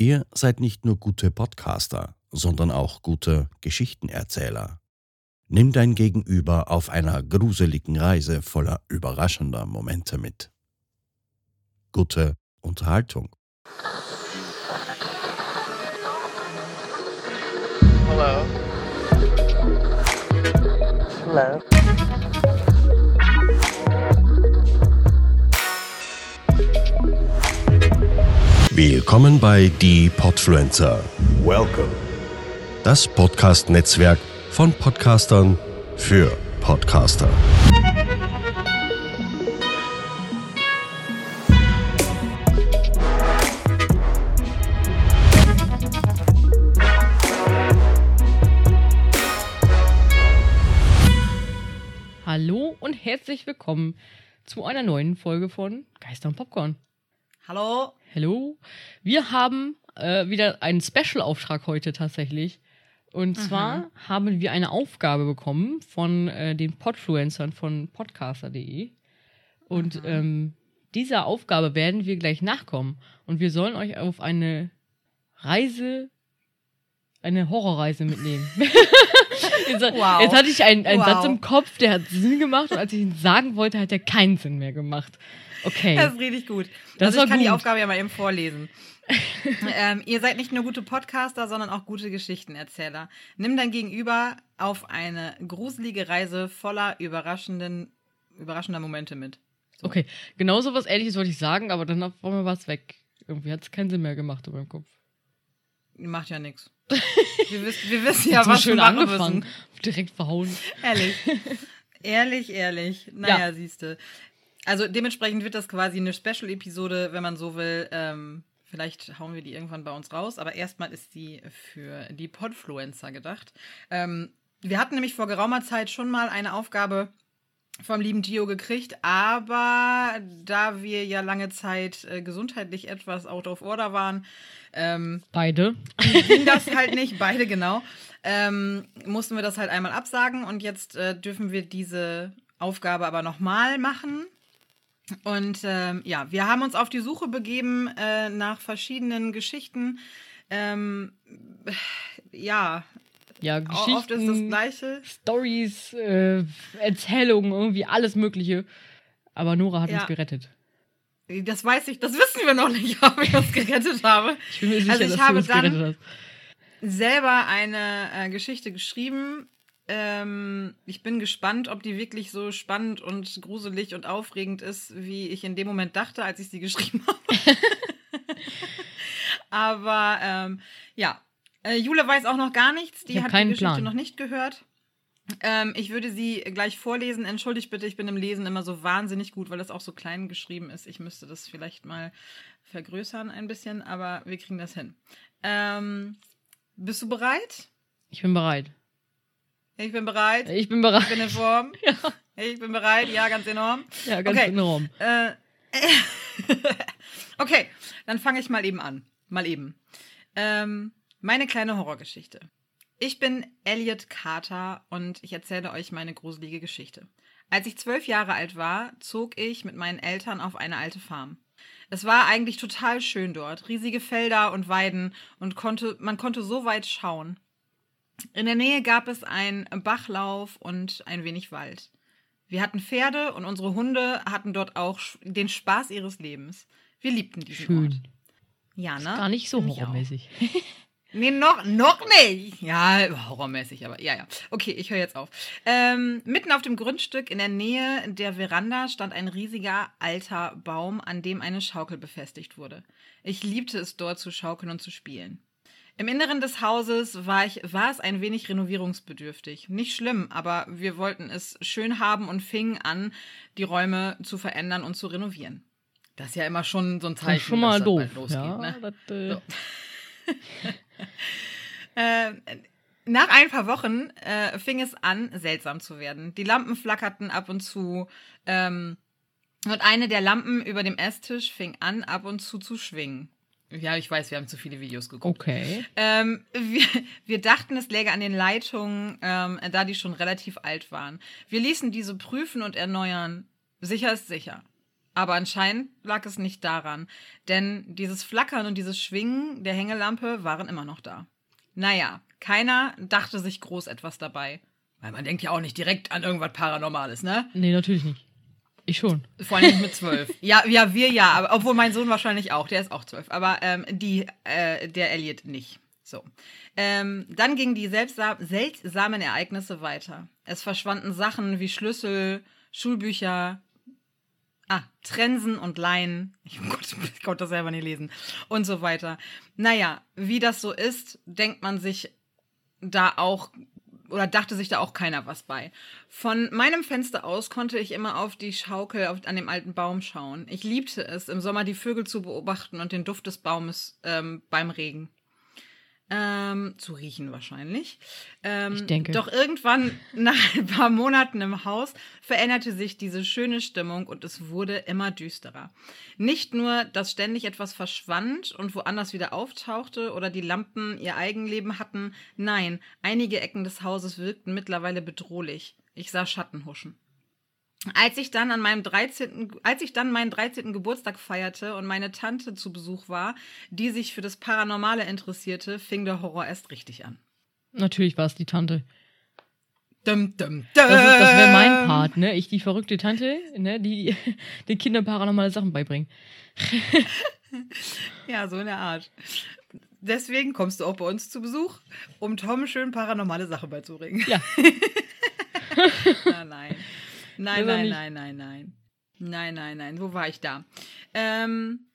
Ihr seid nicht nur gute Podcaster, sondern auch gute Geschichtenerzähler. Nimm dein Gegenüber auf einer gruseligen Reise voller überraschender Momente mit. Gute Unterhaltung. Hello. Hello. Willkommen bei Die Podfluencer, Welcome. das Podcast-Netzwerk von Podcastern für Podcaster. Hallo und herzlich willkommen zu einer neuen Folge von Geister und Popcorn. Hallo. Hallo. Wir haben äh, wieder einen Special-Auftrag heute tatsächlich. Und zwar haben wir eine Aufgabe bekommen von äh, den Podfluencern von podcaster.de. Und ähm, dieser Aufgabe werden wir gleich nachkommen. Und wir sollen euch auf eine Reise, eine Horrorreise mitnehmen. jetzt, Wow. jetzt hatte ich einen, einen Wow. Satz im Kopf, der hat Sinn gemacht. Und als ich ihn sagen wollte, hat er keinen Sinn mehr gemacht. Okay. Das ist richtig gut. Das also ich kann die gut. Aufgabe ja mal eben vorlesen. ähm, ihr seid nicht nur gute Podcaster, sondern auch gute Geschichtenerzähler. Nimm dein Gegenüber auf eine gruselige Reise voller überraschenden, überraschender Momente mit. Okay, genau so was Ähnliches wollte ich sagen, aber dann war es weg. Irgendwie hat es keinen Sinn mehr gemacht in meinem Kopf. Macht ja nichts. Wir, wissen- wir wissen ja, was schön wir angefangen. müssen. Direkt verhauen. Ehrlich. ehrlich, ehrlich. Naja, siehste. Also dementsprechend wird das quasi eine Special-Episode, wenn man so will. Ähm, vielleicht hauen wir die irgendwann bei uns raus, aber erstmal ist die für die Podfluencer gedacht. Ähm, wir hatten nämlich vor geraumer Zeit schon mal eine Aufgabe vom lieben Gio gekriegt, aber da wir ja lange Zeit äh, gesundheitlich etwas out of order waren, ähm, Beide. ging das halt nicht, beide genau. Ähm, mussten wir das halt einmal absagen und jetzt äh, dürfen wir diese Aufgabe aber nochmal machen. Und ähm, ja, wir haben uns auf die Suche begeben äh, nach verschiedenen Geschichten. Ähm, ja, Ja, Geschichten, oft ist das Gleiche. Stories, äh, Erzählungen, irgendwie alles Mögliche. Aber Nora hat Ja. uns gerettet. Das weiß ich, das wissen wir noch nicht, ob ich das gerettet habe. Ich bin mir sicher, Also ich dass habe du uns dann- selber eine äh, Geschichte geschrieben. Ähm, ich bin gespannt, ob die wirklich so spannend und gruselig und aufregend ist, wie ich in dem Moment dachte, als ich sie geschrieben habe. Aber ähm, ja, äh, Jule weiß auch noch gar nichts. Die Ich hat die Geschichte Plan. noch nicht gehört. Ähm, ich würde sie gleich vorlesen. Entschuldigt bitte, ich bin im Lesen immer so wahnsinnig gut, weil das auch so klein geschrieben ist. Ich müsste das vielleicht mal vergrößern ein bisschen, aber wir kriegen das hin. Ähm, bist du bereit? Ich bin bereit. Ich bin bereit. Ich bin Ich bereit. bin in Form. Ich bin bereit. Ja, ganz enorm. Ja, ganz Okay. enorm. Äh, okay, dann fange ich mal eben an. Mal eben. Ähm, meine kleine Horrorgeschichte. Ich bin Elliot Carter und ich erzähle euch meine gruselige Geschichte. Als ich zwölf Jahre alt war, zog ich mit meinen Eltern auf eine alte Farm. Es war eigentlich total schön dort. Riesige Felder und Weiden und konnte, man konnte so weit schauen. In der Nähe gab es einen Bachlauf und ein wenig Wald. Wir hatten Pferde und unsere Hunde hatten dort auch den Spaß ihres Lebens. Wir liebten diesen Ort. Schön. Ja, ne? Gar nicht so horrormäßig. Nee, noch, noch nicht. Ja, horrormäßig, aber ja, ja. Okay, ich höre jetzt auf. Ähm, mitten auf dem Grundstück in der Nähe der Veranda stand ein riesiger alter Baum, an dem eine Schaukel befestigt wurde. Ich liebte es dort zu schaukeln und zu spielen. Im Inneren des Hauses war, ich, war es ein wenig renovierungsbedürftig. Nicht schlimm, aber wir wollten es schön haben und fingen an, die Räume zu verändern und zu renovieren. Das ist ja immer schon so ein Zeichen, schon mal dass das doof. losgeht. ja, ne? das, äh, So. Äh, nach ein paar Wochen äh, fing es an, seltsam zu werden. Die Lampen flackerten ab und zu. Ähm, und eine der Lampen über dem Esstisch fing an, ab und zu zu schwingen. Ja, ich weiß, wir haben zu viele Videos geguckt. Okay. Ähm, wir, wir dachten, es läge an den Leitungen, ähm, da die schon relativ alt waren. Wir ließen diese prüfen und erneuern. Sicher ist sicher. Aber anscheinend lag es nicht daran, denn dieses Flackern und dieses Schwingen der Hängelampe waren immer noch da. Naja, keiner dachte sich groß etwas dabei. Weil man denkt ja auch nicht direkt an irgendwas Paranormales, ne? Nee, natürlich nicht. Ich schon. Vor allem nicht mit zwölf. ja, ja, wir ja, aber, obwohl mein Sohn wahrscheinlich auch, der ist auch zwölf. Aber ähm, die, äh, der Elliot nicht. So. Ähm, dann gingen die seltsam, seltsamen Ereignisse weiter. Es verschwanden Sachen wie Schlüssel, Schulbücher, ah, Trensen und Leinen. Ich, oh ich konnte das selber nicht lesen. Und so weiter. Naja, wie das so ist, denkt man sich da auch oder dachte sich da auch keiner was bei. Von meinem Fenster aus konnte ich immer auf die Schaukel auf, an dem alten Baum schauen. Ich liebte es, im Sommer die Vögel zu beobachten und den Duft des Baumes ähm, beim Regen. Ähm, zu riechen wahrscheinlich. Ähm, ich denke. Doch irgendwann, nach ein paar Monaten im Haus, veränderte sich diese schöne Stimmung und es wurde immer düsterer. Nicht nur, dass ständig etwas verschwand und woanders wieder auftauchte oder die Lampen ihr Eigenleben hatten, nein, einige Ecken des Hauses wirkten mittlerweile bedrohlich. Ich sah Schatten huschen. Als ich dann an meinem 13., als ich dann meinen 13. Geburtstag feierte und meine Tante zu Besuch war, die sich für das Paranormale interessierte, fing der Horror erst richtig an. Natürlich war es die Tante. Dum, dum, dum. Das, ist- das wäre mein Part, ne? Ich, die verrückte Tante, ne? Die den Kindern paranormale Sachen beibringen. Ja, so in der Art. Deswegen kommst du auch bei uns zu Besuch, um Tom schön paranormale Sachen beizubringen. Ja. Na, nein. Nein, nein, nein, nein, nein. Nein, nein, nein. Wo war ich da? Ähm,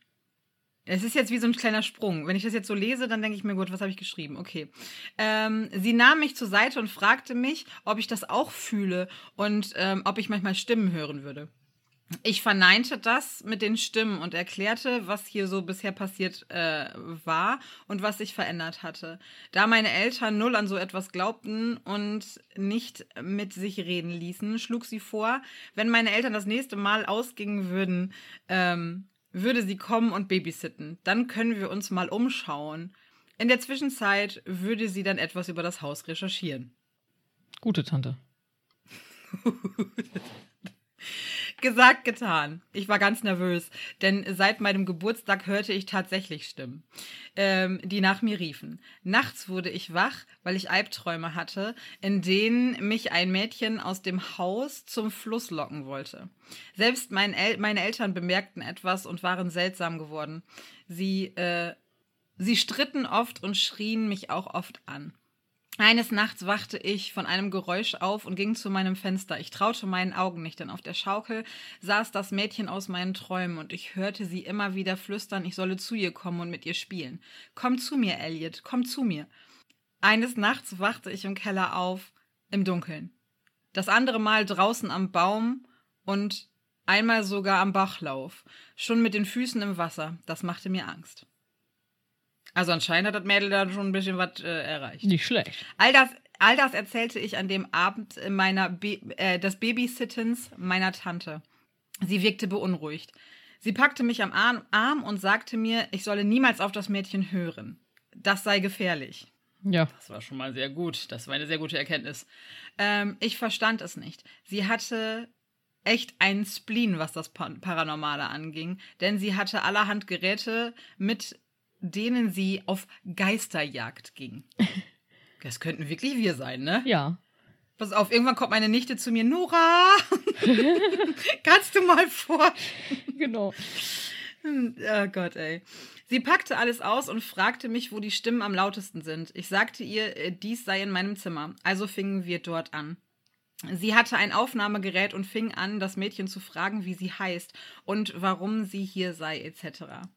es ist jetzt wie so ein kleiner Sprung. Wenn ich das jetzt so lese, dann denke ich mir, gut, was habe ich geschrieben? Okay. Ähm, sie nahm mich zur Seite und fragte mich, ob ich das auch fühle und ähm, ob ich manchmal Stimmen hören würde. Ich verneinte das mit den Stimmen und erklärte, was hier so bisher passiert äh, war und was sich verändert hatte. Da meine Eltern null an so etwas glaubten und nicht mit sich reden ließen, schlug sie vor, wenn meine Eltern das nächste Mal ausgingen würden, ähm, würde sie kommen und babysitten. Dann können wir uns mal umschauen. In der Zwischenzeit würde sie dann etwas über das Haus recherchieren. Gute Tante. Gesagt, getan. Ich war ganz nervös, denn seit meinem Geburtstag hörte ich tatsächlich Stimmen, ähm, die nach mir riefen. Nachts wurde ich wach, weil ich Albträume hatte, in denen mich ein Mädchen aus dem Haus zum Fluss locken wollte. Selbst mein El meine Eltern bemerkten etwas und waren seltsam geworden. Sie, äh, sie stritten oft und schrien mich auch oft an. Eines Nachts wachte ich von einem Geräusch auf und ging zu meinem Fenster. Ich traute meinen Augen nicht, denn auf der Schaukel saß das Mädchen aus meinen Träumen und ich hörte sie immer wieder flüstern, ich solle zu ihr kommen und mit ihr spielen. Komm zu mir, Elliot, komm zu mir. Eines Nachts wachte ich im Keller auf, im Dunkeln. Das andere Mal draußen am Baum und einmal sogar am Bachlauf, schon mit den Füßen im Wasser. Das machte mir Angst. Also anscheinend hat das Mädel da schon ein bisschen was äh, erreicht. Nicht schlecht. All das, all das erzählte ich an dem Abend meiner Be äh, des Babysittens meiner Tante. Sie wirkte beunruhigt. Sie packte mich am Arm, und sagte mir, ich solle niemals auf das Mädchen hören. Das sei gefährlich. Ja. Das war schon mal sehr gut. Das war eine sehr gute Erkenntnis. Ähm, ich verstand es nicht. Sie hatte echt einen Spleen, was das Pa- Paranormale anging, denn sie hatte allerhand Geräte, mit denen sie auf Geisterjagd ging. Das könnten wirklich wir sein, ne? Ja. Pass auf, irgendwann kommt meine Nichte zu mir, Nora, kannst du mal vor? Genau. Oh Gott, ey. Sie packte alles aus und fragte mich, wo die Stimmen am lautesten sind. Ich sagte ihr, äh, dies sei in meinem Zimmer. Also fingen wir dort an. Sie hatte ein Aufnahmegerät und fing an, das Mädchen zu fragen, wie sie heißt und warum sie hier sei, etc.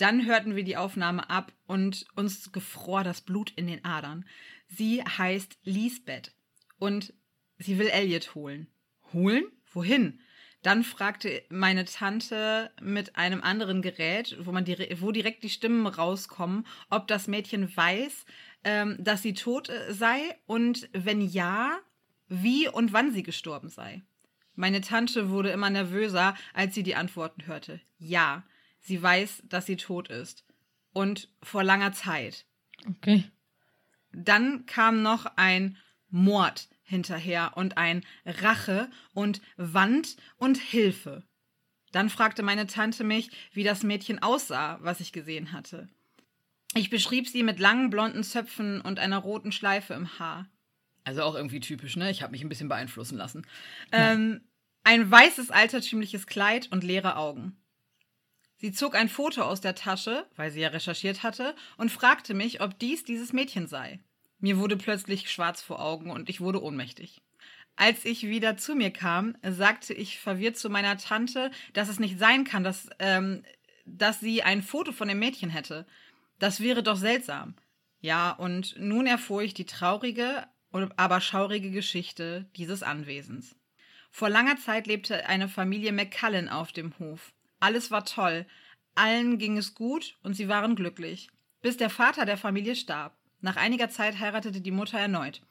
Dann hörten wir die Aufnahme ab und uns gefror das Blut in den Adern. Sie heißt Lisbeth und sie will Elliot holen. Holen? Wohin? Dann fragte meine Tante mit einem anderen Gerät, wo, man dire wo direkt die Stimmen rauskommen, ob das Mädchen weiß, ähm, dass sie tot äh, sei und wenn ja, wie und wann sie gestorben sei. Meine Tante wurde immer nervöser, als sie die Antworten hörte. Ja, sie weiß, dass sie tot ist. Und vor langer Zeit. Okay. Dann kam noch ein Mord hinterher und ein Rache und Wand und Hilfe. Dann fragte meine Tante mich, wie das Mädchen aussah, was ich gesehen hatte. Ich beschrieb sie mit langen blonden Zöpfen und einer roten Schleife im Haar. Also auch irgendwie typisch, ne? Ich habe mich ein bisschen beeinflussen lassen. Ähm, ein weißes altertümliches Kleid und leere Augen. Sie zog ein Foto aus der Tasche, weil sie ja recherchiert hatte, und fragte mich, ob dies dieses Mädchen sei. Mir wurde plötzlich schwarz vor Augen und ich wurde ohnmächtig. Als ich wieder zu mir kam, sagte ich verwirrt zu meiner Tante, dass es nicht sein kann, dass, ähm, dass sie ein Foto von dem Mädchen hätte. Das wäre doch seltsam. Ja, und nun erfuhr ich die traurige, aber schaurige Geschichte dieses Anwesens. Vor langer Zeit lebte eine Familie McCullen auf dem Hof. Alles war toll, allen ging es gut und sie waren glücklich, bis der Vater der Familie starb. Nach einiger Zeit heiratete die Mutter erneut.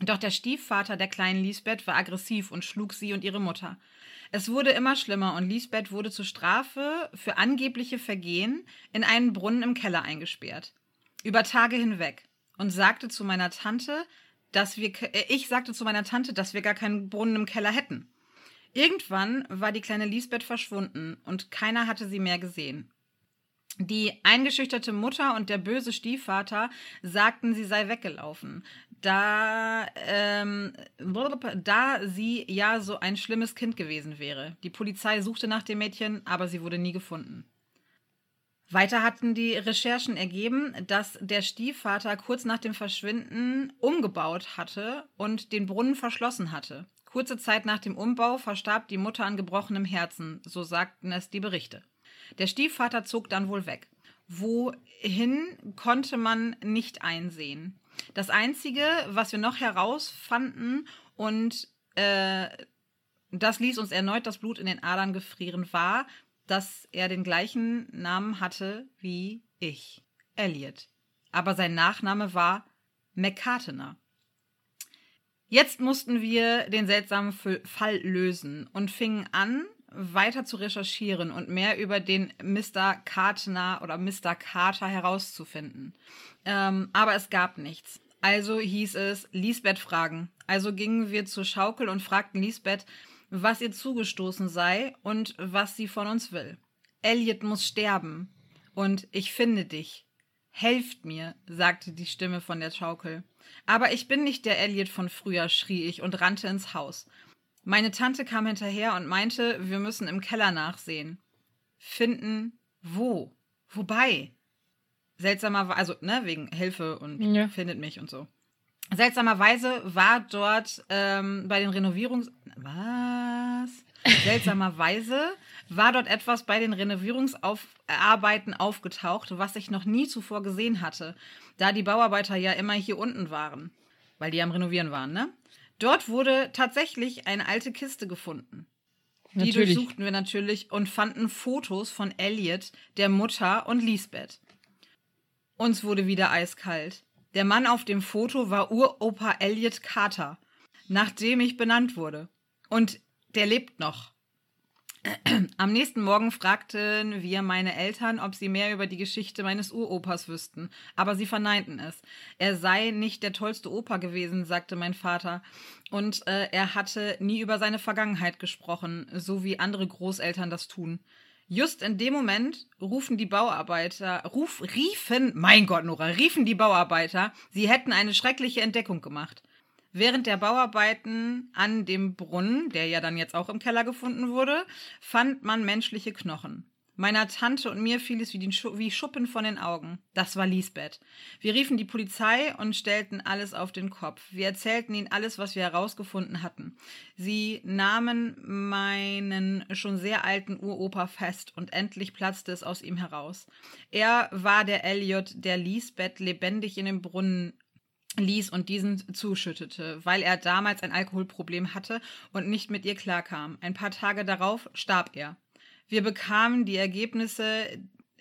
Doch der Stiefvater der kleinen Lisbeth war aggressiv und schlug sie und ihre Mutter. Es wurde immer schlimmer und Lisbeth wurde zur Strafe für angebliche Vergehen in einen Brunnen im Keller eingesperrt. Über Tage hinweg. Und sagte zu meiner Tante, dass wir, äh, ich sagte zu meiner Tante, dass wir gar keinen Brunnen im Keller hätten. Irgendwann war die kleine Lisbeth verschwunden und keiner hatte sie mehr gesehen. Die eingeschüchterte Mutter und der böse Stiefvater sagten, sie sei weggelaufen, da, ähm, da sie ja so ein schlimmes Kind gewesen wäre. Die Polizei suchte nach dem Mädchen, aber sie wurde nie gefunden. Weiter hatten die Recherchen ergeben, dass der Stiefvater kurz nach dem Verschwinden umgebaut hatte und den Brunnen verschlossen hatte. Kurze Zeit nach dem Umbau verstarb die Mutter an gebrochenem Herzen, so sagten es die Berichte. Der Stiefvater zog dann wohl weg. Wohin konnte man nicht einsehen. Das Einzige, was wir noch herausfanden und äh, das ließ uns erneut das Blut in den Adern gefrieren, war, dass er den gleichen Namen hatte wie ich, Elliot. Aber sein Nachname war McCartener. Jetzt mussten wir den seltsamen Fall lösen und fingen an, weiter zu recherchieren und mehr über den Mr. Carter oder Mr. Carter herauszufinden. Ähm, aber es gab nichts. Also hieß es Lisbeth fragen. Also gingen wir zur Schaukel und fragten Lisbeth, was ihr zugestoßen sei und was sie von uns will. Elliot muss sterben. Und ich finde dich. Helft mir, sagte die Stimme von der Schaukel. Aber ich bin nicht der Elliot von früher, schrie ich und rannte ins Haus. Meine Tante kam hinterher und meinte, wir müssen im Keller nachsehen. Finden wo? Wobei? Seltsamerweise, also, ne, wegen Hilfe und ja. findet mich und so. Seltsamerweise war dort ähm, bei den Renovierungs... Was? Seltsamerweise war dort etwas bei den Renovierungsarbeiten aufgetaucht, was ich noch nie zuvor gesehen hatte, da die Bauarbeiter ja immer hier unten waren, weil die am Renovieren waren, ne? Dort wurde tatsächlich eine alte Kiste gefunden. Die natürlich. durchsuchten wir natürlich und fanden Fotos von Elliot, der Mutter und Lisbeth. Uns wurde wieder eiskalt. Der Mann auf dem Foto war Uropa Elliot Carter, nach dem ich benannt wurde. Und der lebt noch. Am nächsten Morgen fragten wir meine Eltern, ob sie mehr über die Geschichte meines Uropas wüssten, aber sie verneinten es. Er sei nicht der tollste Opa gewesen, sagte mein Vater, und äh, er hatte nie über seine Vergangenheit gesprochen, so wie andere Großeltern das tun. Just in dem Moment rufen die Bauarbeiter, ruf, riefen, mein Gott, Nora, riefen die Bauarbeiter, sie hätten eine schreckliche Entdeckung gemacht. Während der Bauarbeiten an dem Brunnen, der ja dann jetzt auch im Keller gefunden wurde, fand man menschliche Knochen. Meiner Tante und mir fiel es wie, Schu wie, Schuppen von den Augen. Das war Lisbeth. Wir riefen die Polizei und stellten alles auf den Kopf. Wir erzählten ihnen alles, was wir herausgefunden hatten. Sie nahmen meinen schon sehr alten Uropa fest und endlich platzte es aus ihm heraus. Er war der Elliot, der Lisbeth lebendig in den Brunnen ließ und diesen zuschüttete, weil er damals ein Alkoholproblem hatte und nicht mit ihr klarkam. Ein paar Tage darauf starb er. Wir bekamen die Ergebnisse,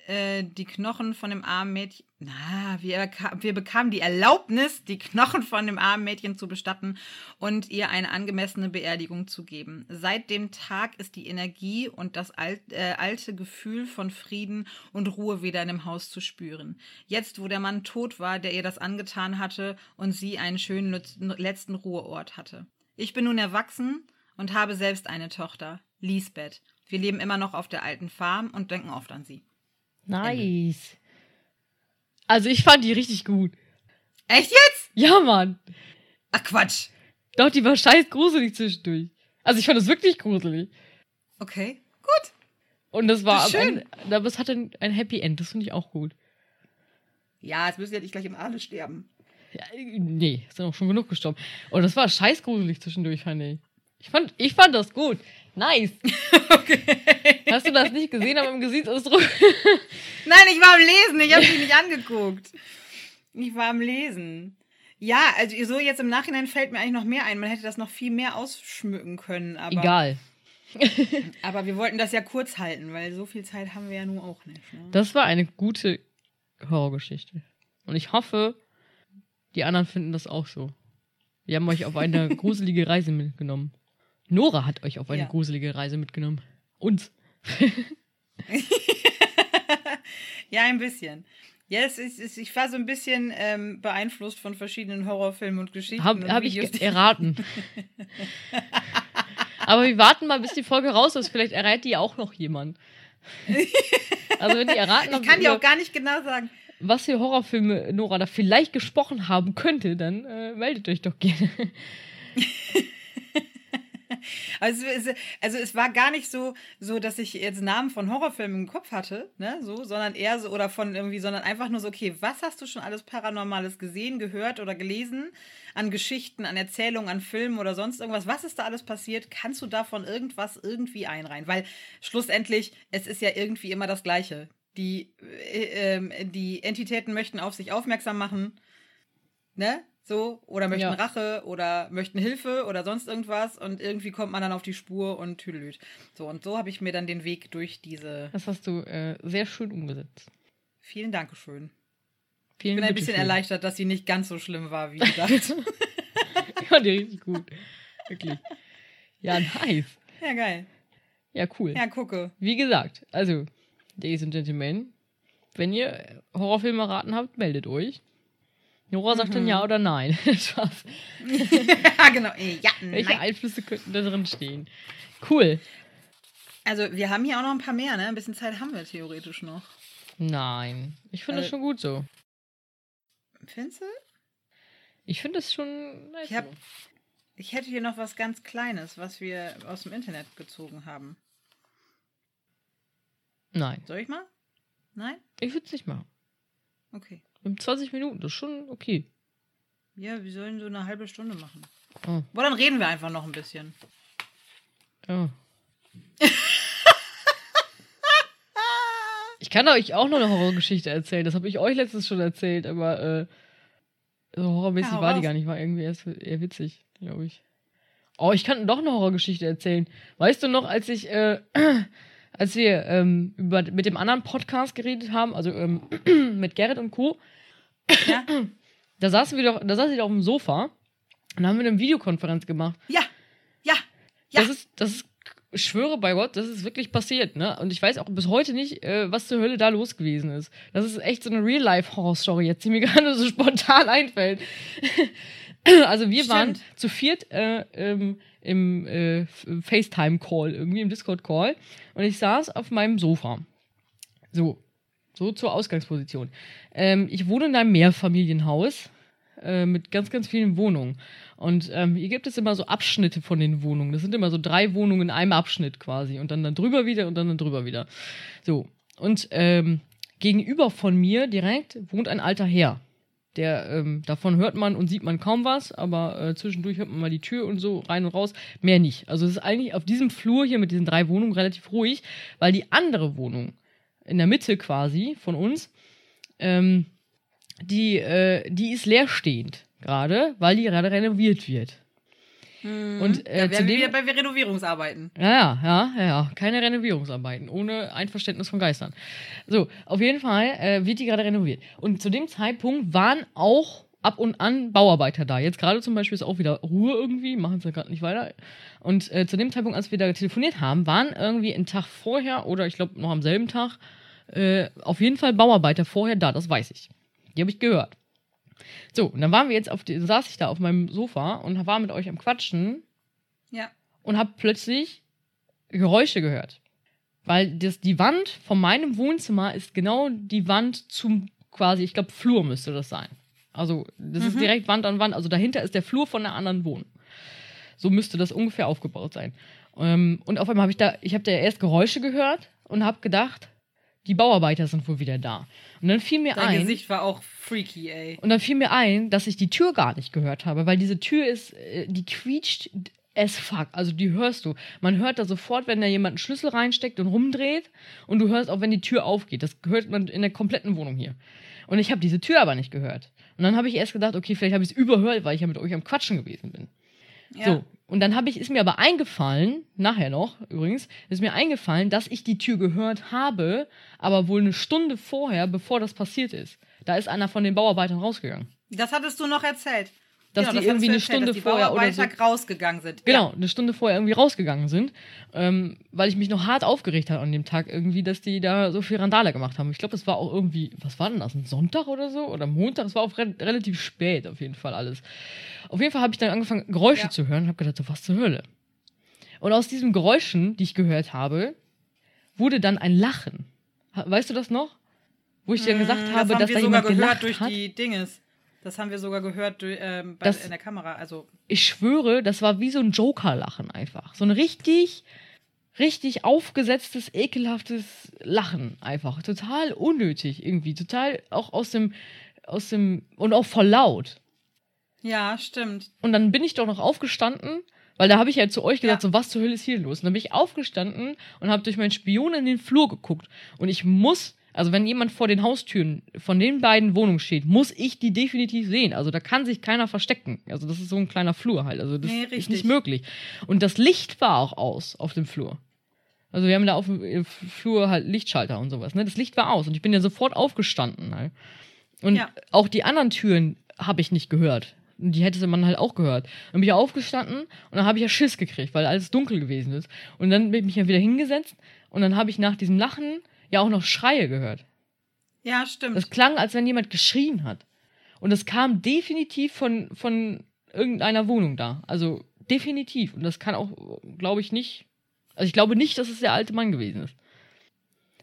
äh, die Knochen von dem armen Mädchen. Na, wir, wir bekamen die Erlaubnis, die Knochen von dem armen Mädchen zu bestatten und ihr eine angemessene Beerdigung zu geben. Seit dem Tag ist die Energie und das alt, äh, alte Gefühl von Frieden und Ruhe wieder in dem Haus zu spüren. Jetzt, wo der Mann tot war, der ihr das angetan hatte und sie einen schönen letzten Ruheort hatte. Ich bin nun erwachsen und habe selbst eine Tochter, Lisbeth. Wir leben immer noch auf der alten Farm und denken oft an sie. Nice. Also ich fand die richtig gut. Echt jetzt? Ja, Mann. Ach Quatsch. Doch, die war scheiß gruselig zwischendurch. Also ich fand das wirklich gruselig. Okay, gut. Und das war Das schön. Ende, aber es hatte ein, ein Happy End, das finde ich auch gut. Ja, jetzt müssen ja nicht gleich im alle sterben. Ja, nee, sind auch schon genug gestorben. Und das war scheiß gruselig zwischendurch, fand ich. Ich fand, ich fand das gut. Nice. Okay. Hast du das nicht gesehen aber im Gesichtsausdruck? Nein, ich war am Lesen. Ich habe dich nicht angeguckt. Ich war am Lesen. Ja, also so jetzt im Nachhinein fällt mir eigentlich noch mehr ein. Man hätte das noch viel mehr ausschmücken können. Aber, Egal. Aber wir wollten das ja kurz halten, weil so viel Zeit haben wir ja nun auch nicht. Ne? Das war eine gute Horrorgeschichte. Und ich hoffe, die anderen finden das auch so. Wir haben euch auf eine gruselige Reise mitgenommen. Nora hat euch auf eine Ja. gruselige Reise mitgenommen. Uns. ja, ein bisschen. Ja, es ist, es, ich war so ein bisschen ähm, beeinflusst von verschiedenen Horrorfilmen und Geschichten. Habe hab ich erraten. Aber wir warten mal, bis die Folge raus ist. Vielleicht errät die auch noch jemand. Also wenn die erraten Ich kann dir auch gar nicht genau sagen. was für Horrorfilme Nora da vielleicht gesprochen haben könnte, dann äh, meldet euch doch gerne. Also es, also es war gar nicht so, so, dass ich jetzt Namen von Horrorfilmen im Kopf hatte, ne, so, sondern eher so, oder von irgendwie, sondern einfach nur so, okay, was hast du schon alles Paranormales gesehen, gehört oder gelesen? An Geschichten, an Erzählungen, an Filmen oder sonst irgendwas. Was ist da alles passiert? Kannst du davon irgendwas irgendwie einreihen? Weil schlussendlich, es ist ja irgendwie immer das Gleiche. Die, äh, ähm, die Entitäten möchten auf sich aufmerksam machen, ne? So, oder möchten Ja. Rache oder möchten Hilfe oder sonst irgendwas und irgendwie kommt man dann auf die Spur und tüdelüt. So, und so habe ich mir dann den Weg durch diese. Das hast du äh, sehr schön umgesetzt. Vielen Dankeschön. Ich Vielen bin ein bisschen bitteschön. erleichtert, dass sie nicht ganz so schlimm war, wie gedacht. Ich fand die richtig gut. Wirklich. Ja, nice. ja, geil. Ja, cool. Ja, gucke. Wie gesagt, also, Ladies and Gentlemen, wenn ihr Horrorfilme raten habt, meldet euch. Nora sagt Mhm. dann ja oder nein. Ja, genau. Äh, Ja, Welche nein. Einflüsse könnten da drin stehen? Cool. Also, wir haben hier auch noch ein paar mehr, ne? Ein bisschen Zeit haben wir theoretisch noch. Nein. Ich finde das Äh, schon gut so. Findest du? Ich finde das schon Ich hab-. Ich hätte hier noch was ganz Kleines, was wir aus dem Internet gezogen haben. Nein. Soll ich mal? Nein? Ich würde es nicht machen. Okay. In 20 Minuten, das ist schon okay. Ja, wir sollen so eine halbe Stunde machen. Oh, Boah, dann reden wir einfach noch ein bisschen. ja. Ich kann euch auch noch eine Horrorgeschichte erzählen. Das habe ich euch letztens schon erzählt, aber äh, so horrormäßig Ja, war die gar nicht. War irgendwie erst eher witzig, glaube ich. Oh, ich kann doch eine Horrorgeschichte erzählen. Weißt du noch, als ich, äh, als wir ähm, über, mit dem anderen Podcast geredet haben, also ähm, mit Gerrit und Co., Ja? da saßen wir doch, da saß ich doch auf dem Sofa und haben wir eine Videokonferenz gemacht. Ja, ja, ja. Das ist, das ist, ich schwöre bei Gott, das ist wirklich passiert, ne? Und ich weiß auch bis heute nicht, äh, was zur Hölle da los gewesen ist. Das ist echt so eine Real-Life-Horror-Story jetzt, die mir gerade so spontan einfällt. also wir waren Stimmt. zu viert äh, ähm, im äh, FaceTime-Call, irgendwie im Discord-Call. Und ich saß auf meinem Sofa. So, so zur Ausgangsposition. Ähm, ich wohne in einem Mehrfamilienhaus äh, mit ganz, ganz vielen Wohnungen. Und ähm, hier gibt es immer so Abschnitte von den Wohnungen. Das sind immer so drei Wohnungen in einem Abschnitt quasi. Und dann, dann drüber wieder und dann, dann drüber wieder. So. Und ähm, gegenüber von mir direkt wohnt ein alter Herr. Der, ähm, davon hört man und sieht man kaum was, aber äh, zwischendurch hört man mal die Tür und so rein und raus. Mehr nicht. Also es ist eigentlich auf diesem Flur hier mit diesen drei Wohnungen relativ ruhig, weil die andere Wohnung in der Mitte quasi von uns, ähm, die, äh, die ist leerstehend gerade, weil die gerade renoviert wird. Und äh, da wären wir wieder bei Renovierungsarbeiten. ja, ja, ja, ja, ja, keine Renovierungsarbeiten, ohne Einverständnis von Geistern. So, auf jeden Fall äh, wird die gerade renoviert. Und zu dem Zeitpunkt waren auch ab und an Bauarbeiter da. Jetzt gerade zum Beispiel ist auch wieder Ruhe irgendwie, machen sie gerade nicht weiter. Und äh, zu dem Zeitpunkt, als wir da telefoniert haben, waren irgendwie einen Tag vorher oder ich glaube noch am selben Tag äh, auf jeden Fall Bauarbeiter vorher da, das weiß ich. Die habe ich gehört. So, und dann waren wir jetzt auf die, saß ich da auf meinem Sofa und war mit euch am Quatschen Ja. und habe plötzlich Geräusche gehört. Weil das, die Wand von meinem Wohnzimmer ist genau die Wand zum quasi, ich glaube, Flur müsste das sein. Also, das ist Mhm. direkt Wand an Wand. Also dahinter ist der Flur von einer anderen Wohnung. So müsste das ungefähr aufgebaut sein. Ähm, und auf einmal habe ich da, ich habe da erst Geräusche gehört und habe gedacht, die Bauarbeiter sind wohl wieder da. Und dann fiel mir Dein ein. Gesicht war auch freaky, ey. Und dann fiel mir ein, dass ich die Tür gar nicht gehört habe, weil diese Tür ist, äh, die quietscht as fuck. Also die hörst du. Man hört da sofort, wenn da jemand einen Schlüssel reinsteckt und rumdreht. Und du hörst auch, wenn die Tür aufgeht. Das hört man in der kompletten Wohnung hier. Und ich habe diese Tür aber nicht gehört. Und dann habe ich erst gedacht, okay, vielleicht habe ich es überhört, weil ich ja mit euch am Quatschen gewesen bin. Ja. So. Und dann habe ich, ist mir aber eingefallen, nachher noch übrigens, ist mir eingefallen, dass ich die Tür gehört habe, aber wohl eine Stunde vorher, bevor das passiert ist. Da ist einer von den Bauarbeitern rausgegangen. Das hattest du noch erzählt. Dass Genau, die das irgendwie eine erzählt, Stunde vorher oder so- rausgegangen sind. Genau, eine Stunde vorher irgendwie rausgegangen sind, ähm, weil ich mich noch hart aufgeregt habe an dem Tag irgendwie, dass die da so viel Randale gemacht haben. Ich glaube, das war auch irgendwie, was war denn das, ein Sonntag oder so? Oder Montag? Es war auch re relativ spät auf jeden Fall alles. Auf jeden Fall habe ich dann angefangen, Geräusche Ja. zu hören und habe gedacht, so, was zur Hölle? Und aus diesen Geräuschen, die ich gehört habe, wurde dann ein Lachen. Weißt du das noch? Wo ich dir dann gesagt Mm, habe, das dass da jemand gehört gelacht durch hat. die Dinges. Das haben wir sogar gehört ähm, bei, Das- in der Kamera. Also ich schwöre, das war wie so ein Joker-Lachen einfach. So ein richtig, richtig aufgesetztes, ekelhaftes Lachen einfach. Total unnötig irgendwie. Total auch aus dem, aus dem, und auch voll laut. ja, stimmt. Und dann bin ich doch noch aufgestanden, weil da habe ich ja zu euch gesagt, Ja. so was zur Hölle ist hier los? Und dann bin ich aufgestanden und habe durch meinen Spion in den Flur geguckt. Und ich muss, also wenn jemand vor den Haustüren von den beiden Wohnungen steht, muss ich die definitiv sehen. Also da kann sich keiner verstecken. Also das ist so ein kleiner Flur halt. Also das Nee, ist nicht möglich. Und das Licht war auch aus auf dem Flur. Also wir haben da auf dem Flur halt Lichtschalter und sowas. Ne? Das Licht war aus und ich bin ja sofort aufgestanden. Halt. Und Ja. auch die anderen Türen habe ich nicht gehört. Die hätte man halt auch gehört. Dann bin ich aufgestanden und dann habe ich ja Schiss gekriegt, weil alles dunkel gewesen ist. Und dann bin ich mich ja wieder hingesetzt und dann habe ich nach diesem Lachen ja auch noch Schreie gehört. Ja, stimmt. Das klang, als wenn jemand geschrien hat. Und das kam definitiv von, von irgendeiner Wohnung da. Also definitiv. Und das kann auch, glaube ich, nicht. Also ich glaube nicht, dass es der alte Mann gewesen ist.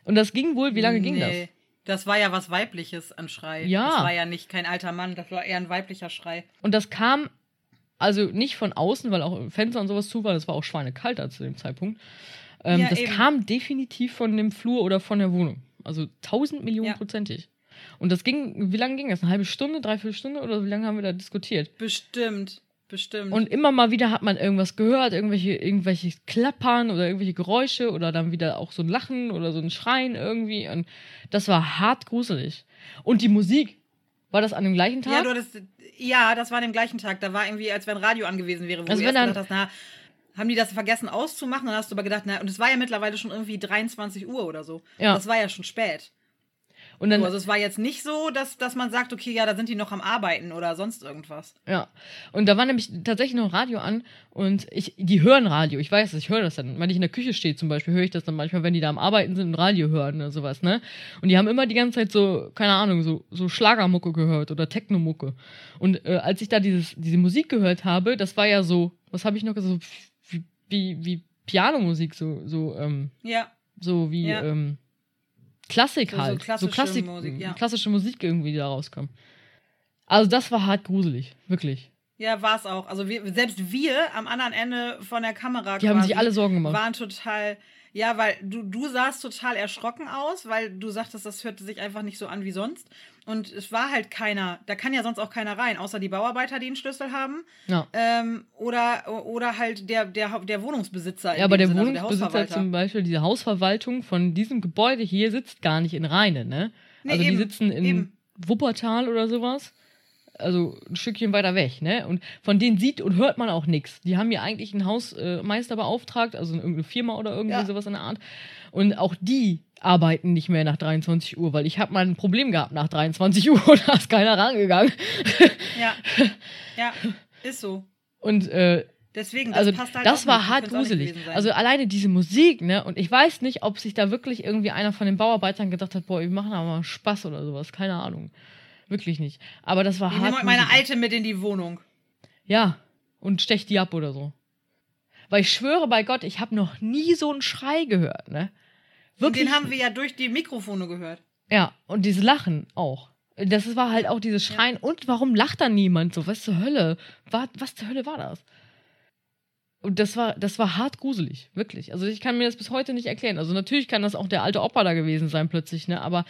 Und das ging wohl, wie lange ging das? Nee, Das war ja was Weibliches an Schrei. Ja. Das war ja nicht kein alter Mann, das war eher ein weiblicher Schrei. Und das kam also nicht von außen, weil auch Fenster und sowas zu war. Das war auch schweinekalt da zu dem Zeitpunkt. Ähm, Ja, das eben. kam definitiv von dem Flur oder von der Wohnung. Also tausend Millionen Ja. prozentig. Und das ging, wie lange ging das? Eine halbe Stunde, dreiviertel Stunde oder wie lange haben wir da diskutiert? Bestimmt. Bestimmt. Und immer mal wieder hat man irgendwas gehört, irgendwelche, irgendwelche Klappern oder irgendwelche Geräusche oder dann wieder auch so ein Lachen oder so ein Schreien irgendwie. Und das war hart gruselig. Und die Musik, war das an dem gleichen Tag? ja, hattest, ja, das war an dem gleichen Tag. Da war irgendwie, als wenn Radio angewiesen wäre, wo Also du wenn erst dann- gedacht hast, na, haben die das vergessen auszumachen? Dann hast du aber gedacht, na, und es war ja mittlerweile schon irgendwie 23 Uhr oder so. Ja. Das war ja schon spät. und dann, So, also es war jetzt nicht so, dass, dass man sagt, okay, ja, da sind die noch am Arbeiten oder sonst irgendwas. Ja. Und da war nämlich tatsächlich noch Radio an und ich, die hören Radio. Ich weiß, ich höre das dann. Wenn ich in der Küche stehe zum Beispiel, höre ich das dann manchmal, wenn die da am Arbeiten sind und Radio hören oder sowas, ne? Und die haben immer die ganze Zeit so, keine Ahnung, so, so Schlagermucke gehört oder Technomucke. Und äh, als ich da dieses, diese Musik gehört habe, das war ja so, was habe ich noch gesagt, so wie, wie, Pianomusik, so, so, ähm, Ja. so wie, Ja. ähm, Klassik So- so halt. klassische Klassik, Musik, ja. klassische Musik irgendwie, die da rauskam. Also das war hart gruselig, wirklich. Ja, war es auch. Also wir, selbst wir am anderen Ende von der Kamera Die haben quasi sich alle Sorgen gemacht. waren total, ja, weil du, du sahst total erschrocken aus, weil du sagtest, das hörte sich einfach nicht so an wie sonst. Und es war halt keiner, da kann ja sonst auch keiner rein, außer die Bauarbeiter, die einen Schlüssel haben. Ja. Ähm, oder, oder halt der, der, der Wohnungsbesitzer. Ja, aber der Sinne, also Wohnungsbesitzer Hausverwalter. zum Beispiel, diese Hausverwaltung von diesem Gebäude hier sitzt gar nicht in Rheine, ne? Nee, also die eben, sitzen in eben. Wuppertal oder sowas. Also ein Stückchen weiter weg, ne? Und von denen sieht und hört man auch nichts. Die haben ja eigentlich einen Hausmeister beauftragt, also irgendeine Firma oder irgendwie Ja. sowas in der Art. Und auch die arbeiten nicht mehr nach 23 Uhr, weil ich habe mal ein Problem gehabt nach 23 Uhr und da ist keiner rangegangen. Ja. ja, ist so. Und äh, Deswegen, das also passt halt das war nicht. hart gruselig. Also alleine diese Musik, ne? Und ich weiß nicht, ob sich da wirklich irgendwie einer von den Bauarbeitern gedacht hat, boah, wir machen aber mal Spaß oder sowas. Keine Ahnung. Wirklich nicht. Aber das war ich hart. nehme heute meine. Alte mit in die Wohnung. Ja. Und stech die ab oder so. Weil ich schwöre bei Gott, ich habe noch nie so einen Schrei gehört, ne? Und Wirklich. den haben wir ja durch die Mikrofone gehört. Ja, und dieses Lachen auch. Das war halt auch dieses Schreien. Und warum lacht da niemand so? Was zur Hölle? War, was zur Hölle war das? Und das war, das war hart gruselig, wirklich. Also ich kann mir das bis heute nicht erklären. Also natürlich kann das auch der alte Opa da gewesen sein plötzlich, ne? Aber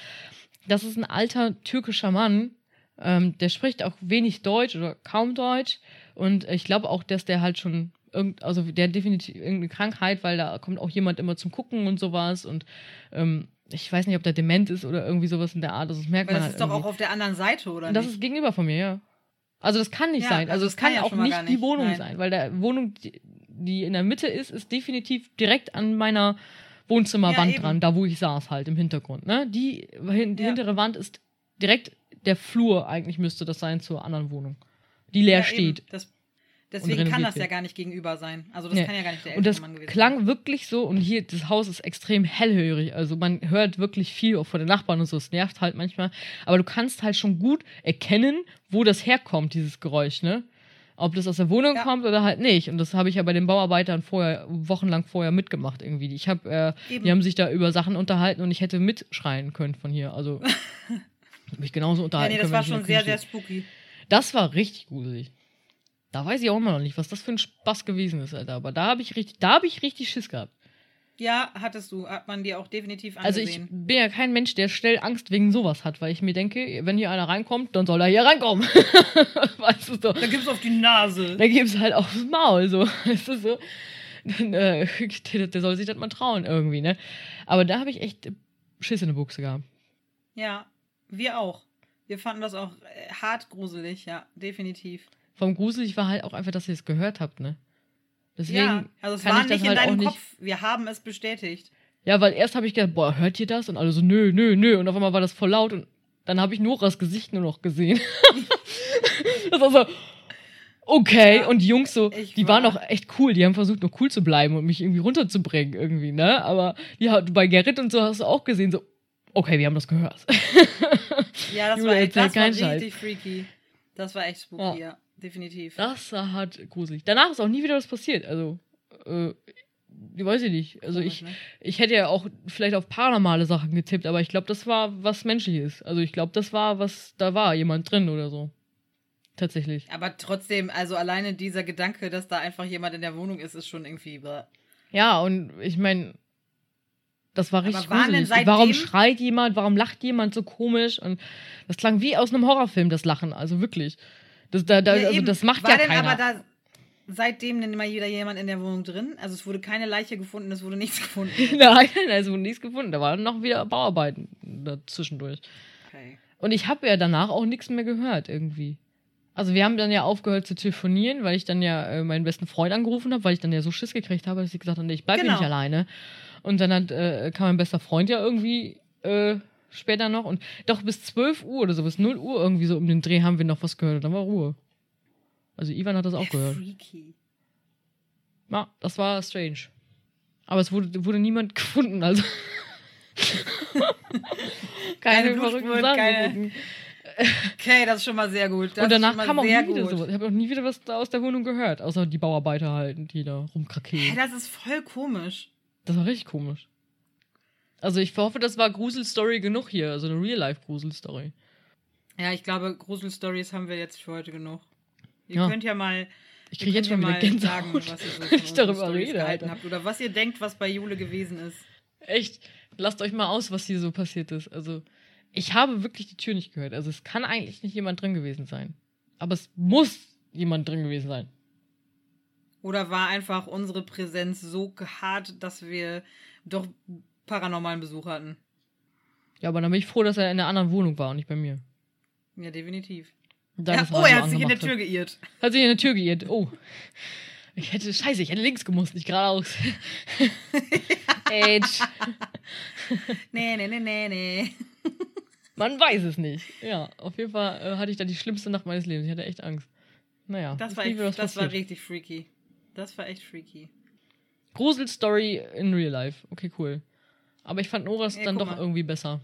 das ist ein alter türkischer Mann, ähm, der spricht auch wenig Deutsch oder kaum Deutsch. Und ich glaube auch, dass der halt schon irgend, also der definitiv irgendeine Krankheit, weil da kommt auch jemand immer zum Gucken und sowas. Und ähm, ich weiß nicht, ob der dement ist oder irgendwie sowas in der Art. Also das merkt Weil man das halt ist doch irgendwie. auch auf der anderen Seite, oder Und das nicht? ist gegenüber von mir, ja. Also das kann nicht Ja, sein. Also also es das kann, kann ja auch nicht gar die nicht. Wohnung Nein. sein, weil der Wohnung, die, die in der Mitte ist, ist definitiv direkt an meiner Wohnzimmerwand Ja, dran, da wo ich saß halt im Hintergrund. Ne? Die, die hintere Wand ist direkt der Flur, eigentlich müsste das sein zur anderen Wohnung, die leer steht. Das, deswegen kann das ja gar nicht gegenüber sein. Also das Nee. kann ja gar nicht der Und das ältere Mann gewesen klang wirklich so, und hier, das Haus ist extrem hellhörig. Also man hört wirklich viel auch von den Nachbarn und so. Es nervt halt manchmal. Aber du kannst halt schon gut erkennen, wo das herkommt, dieses Geräusch, ne? Ob das aus der Wohnung Ja. kommt oder halt nicht. Und das habe ich ja bei den Bauarbeitern vorher, wochenlang vorher mitgemacht irgendwie. Ich habe, äh, die haben sich da über Sachen unterhalten und ich hätte mitschreien können von hier. Also mich genauso Ja, unterhalten nee, das können. war schon sehr, sehr spooky. Das war richtig gruselig. Da weiß ich auch immer noch nicht, was das für ein Spaß gewesen ist, Alter. Aber da habe ich richtig, da habe ich richtig Schiss gehabt. Ja, hattest du. Hat man dir auch definitiv Also ich angesehen. bin ja kein Mensch, der schnell Angst wegen sowas hat, weil ich mir denke, wenn hier einer reinkommt, dann soll er hier reinkommen. weißt du so. da gibt's auf die Nase. Dann gibt's halt aufs Maul, so. Weißt du so. Dann, äh, der, der soll sich das mal trauen irgendwie, ne? Aber da habe ich echt Schiss in der Buchse gehabt. Ja, wir auch. Wir fanden das auch äh, hart gruselig, ja, definitiv. Vom gruselig war halt auch einfach, dass ihr es gehört habt, ne? Deswegen ja, also es kann war ich das nicht in halt auch deinem nicht. Kopf. Wir haben es bestätigt. Ja, weil erst habe ich gedacht, boah, hört ihr das? Und alle so, nö, nö, nö. Und auf einmal war das voll laut und dann habe ich Noras Gesicht nur noch gesehen. das war so, okay. Ja, und die Jungs so, die waren war- auch echt cool. Die haben versucht, noch cool zu bleiben und mich irgendwie runterzubringen irgendwie, ne? Aber ja, bei Gerrit und so hast du auch gesehen, so, okay, wir haben das gehört. Ja, das Jule war, echt, das war Scheiß. richtig freaky. Das war echt spooky, Ja. ja, definitiv. Das war halt gruselig. Danach ist auch nie wieder was passiert. Also, äh, ich weiß ich nicht. Also ich, ne? ich hätte ja auch vielleicht auf paranormale Sachen getippt, aber ich glaube, das war was Menschliches. Also ich glaube, das war was, da war jemand drin oder so. Tatsächlich. Aber trotzdem, also alleine dieser Gedanke, dass da einfach jemand in der Wohnung ist, ist schon irgendwie. bäh. Ja, und ich meine, das war richtig gruselig. Warum schreit jemand, warum lacht jemand so komisch? Und das klang wie aus einem Horrorfilm, das Lachen, also wirklich. Das, da, da, Ja, also das macht War ja denn keiner. aber da seitdem denn immer wieder jemand in der Wohnung drin? Also es wurde keine Leiche gefunden, es wurde nichts gefunden. Nein, also wurde nichts gefunden. Da waren noch wieder Bauarbeiten dazwischendurch. Okay. Und ich habe ja danach auch nichts mehr gehört irgendwie. Also wir haben dann ja aufgehört zu telefonieren, weil ich dann ja äh, meinen besten Freund angerufen habe, weil ich dann ja so Schiss gekriegt habe, dass ich gesagt habe, nee, ich bleibe hier Genau. nicht alleine. Und dann hat, äh, kam mein bester Freund ja irgendwie äh, später noch. Und doch bis 12 Uhr oder so, bis 0 Uhr irgendwie so um den Dreh haben wir noch was gehört. Und dann war Ruhe. Also Ivan hat das auch gehört. Freaky. Ja, das war strange. Aber es wurde, wurde niemand gefunden, also. Keine Keine verrückten Sachen keine-. Okay, das ist schon mal sehr gut. Das Und danach kam auch nie wieder sowas. Ich habe auch nie wieder was da aus der Wohnung gehört, außer die Bauarbeiter halt, die da Hey, rumkrakelen. das ist voll komisch. Das war richtig komisch. Also ich hoffe, das war Gruselstory genug hier, also eine Real-Life-Gruselstory. Ja, ich glaube, Gruselstories haben wir jetzt für heute genug. Ihr Ja. könnt ja mal, Ich kriege jetzt schon mal sagen, Gänsehaut, was ihr so ich darüber rede, gehalten Alter. habt oder was ihr denkt, was bei Jule gewesen ist. Echt, lasst euch mal aus, was hier so passiert ist. Also ich habe wirklich die Tür nicht gehört. Also es kann eigentlich nicht jemand drin gewesen sein. Aber es muss jemand drin gewesen sein. Oder war einfach unsere Präsenz so hart, dass wir doch paranormalen Besuch hatten? Ja, aber dann bin ich froh, dass er in einer anderen Wohnung war und nicht bei mir. Ja, definitiv. Ja, oh, er hat sich in der Tür geirrt. Hat sich in der Tür geirrt. Oh. Ich hätte, scheiße, ich hätte links gemusst, nicht geradeaus. Age. Nee, nee, nee, nee, nee. Man weiß es nicht. Ja, auf jeden Fall äh, hatte ich da die schlimmste Nacht meines Lebens. Ich hatte echt Angst. Naja, Das war, echt, das war richtig freaky. Das war echt freaky. Gruselstory in real life. Okay, cool. Aber ich fand Noras Ja, dann doch mal. irgendwie besser.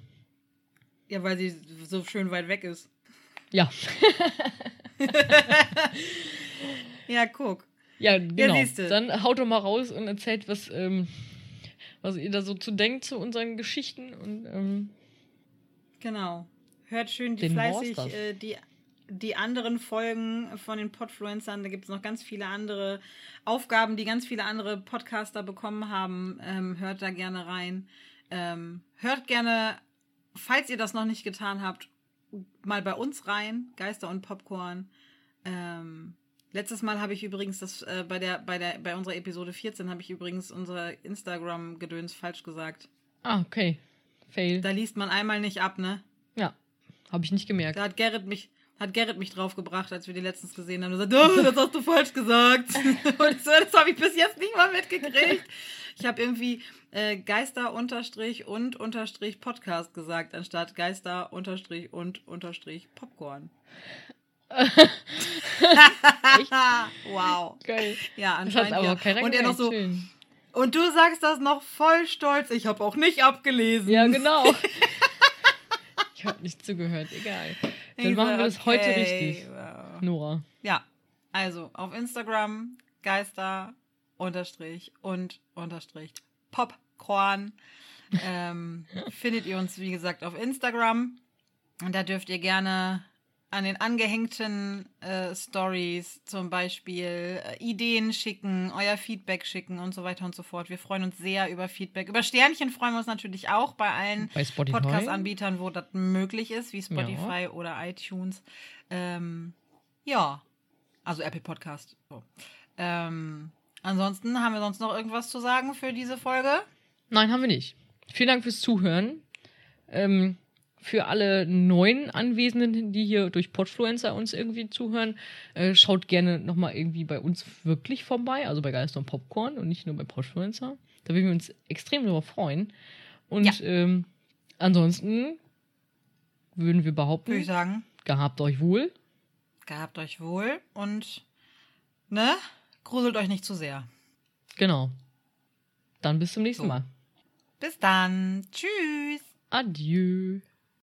Ja, weil sie so schön weit weg ist. Ja. Ja, guck. Ja, genau. siehste. Dann haut doch mal raus und erzählt, was, ähm, was ihr da so zu denkt zu unseren Geschichten und ähm, Genau. Hört schön die fleißig äh, die, die anderen Folgen von den Podfluencern. Da gibt es noch ganz viele andere Aufgaben, die ganz viele andere Podcaster bekommen haben. Ähm, hört da gerne rein. Ähm, hört gerne, falls ihr das noch nicht getan habt, mal bei uns rein. Geister und Popcorn. Ähm, letztes Mal habe ich übrigens das äh, bei der bei der bei unserer Episode 14 habe ich übrigens unser Instagram Gedöns falsch gesagt. ah, okay. Fail. Da liest man einmal nicht ab, ne? ja, habe ich nicht gemerkt. Da hat Gerrit mich, hat Gerrit mich draufgebracht, als wir die letztens gesehen haben. Er sagt, oh, das hast du falsch gesagt. Und so, das habe ich bis jetzt nicht mal mitgekriegt. Ich habe irgendwie äh, Geister unterstrich und unterstrich Podcast gesagt, anstatt Geister unterstrich und unterstrich Popcorn. wow. Geil. Ja, Das hat anscheinend aber ja. Und er noch so, Schön. und du sagst das noch voll stolz. Ich habe auch nicht abgelesen. Ja, genau. ich habe nicht zugehört. Egal. Dann machen wir das heute okay, richtig, wow. Nora. Ja, also auf Instagram Geister unterstrich und unterstrich Popcorn ähm, findet ihr uns wie gesagt auf Instagram und da dürft ihr gerne an den angehängten äh, Stories zum Beispiel äh, Ideen schicken, euer Feedback schicken und so weiter und so fort. Wir freuen uns sehr über Feedback. Über Sternchen freuen wir uns natürlich auch bei allen. Podcast-Anbietern, wo das möglich ist, wie Spotify oder iTunes. Ähm, ja, also Apple Podcast. So. Ähm, ansonsten haben wir sonst noch irgendwas zu sagen für diese Folge? Nein, haben wir nicht. Vielen Dank fürs Zuhören. Ähm, für alle neuen Anwesenden, die hier durch Podfluencer uns irgendwie zuhören, äh, schaut gerne nochmal irgendwie bei uns wirklich vorbei, also bei Geister und Popcorn und nicht nur bei Podfluencer. Da würden wir uns extrem darüber freuen. Und Ja. ähm, ansonsten würden wir Würde behaupten, ich sagen, gehabt euch wohl. gehabt euch wohl und ne, gruselt euch nicht zu sehr. Genau. Dann bis zum nächsten So. Mal. Bis dann. Tschüss. Adieu.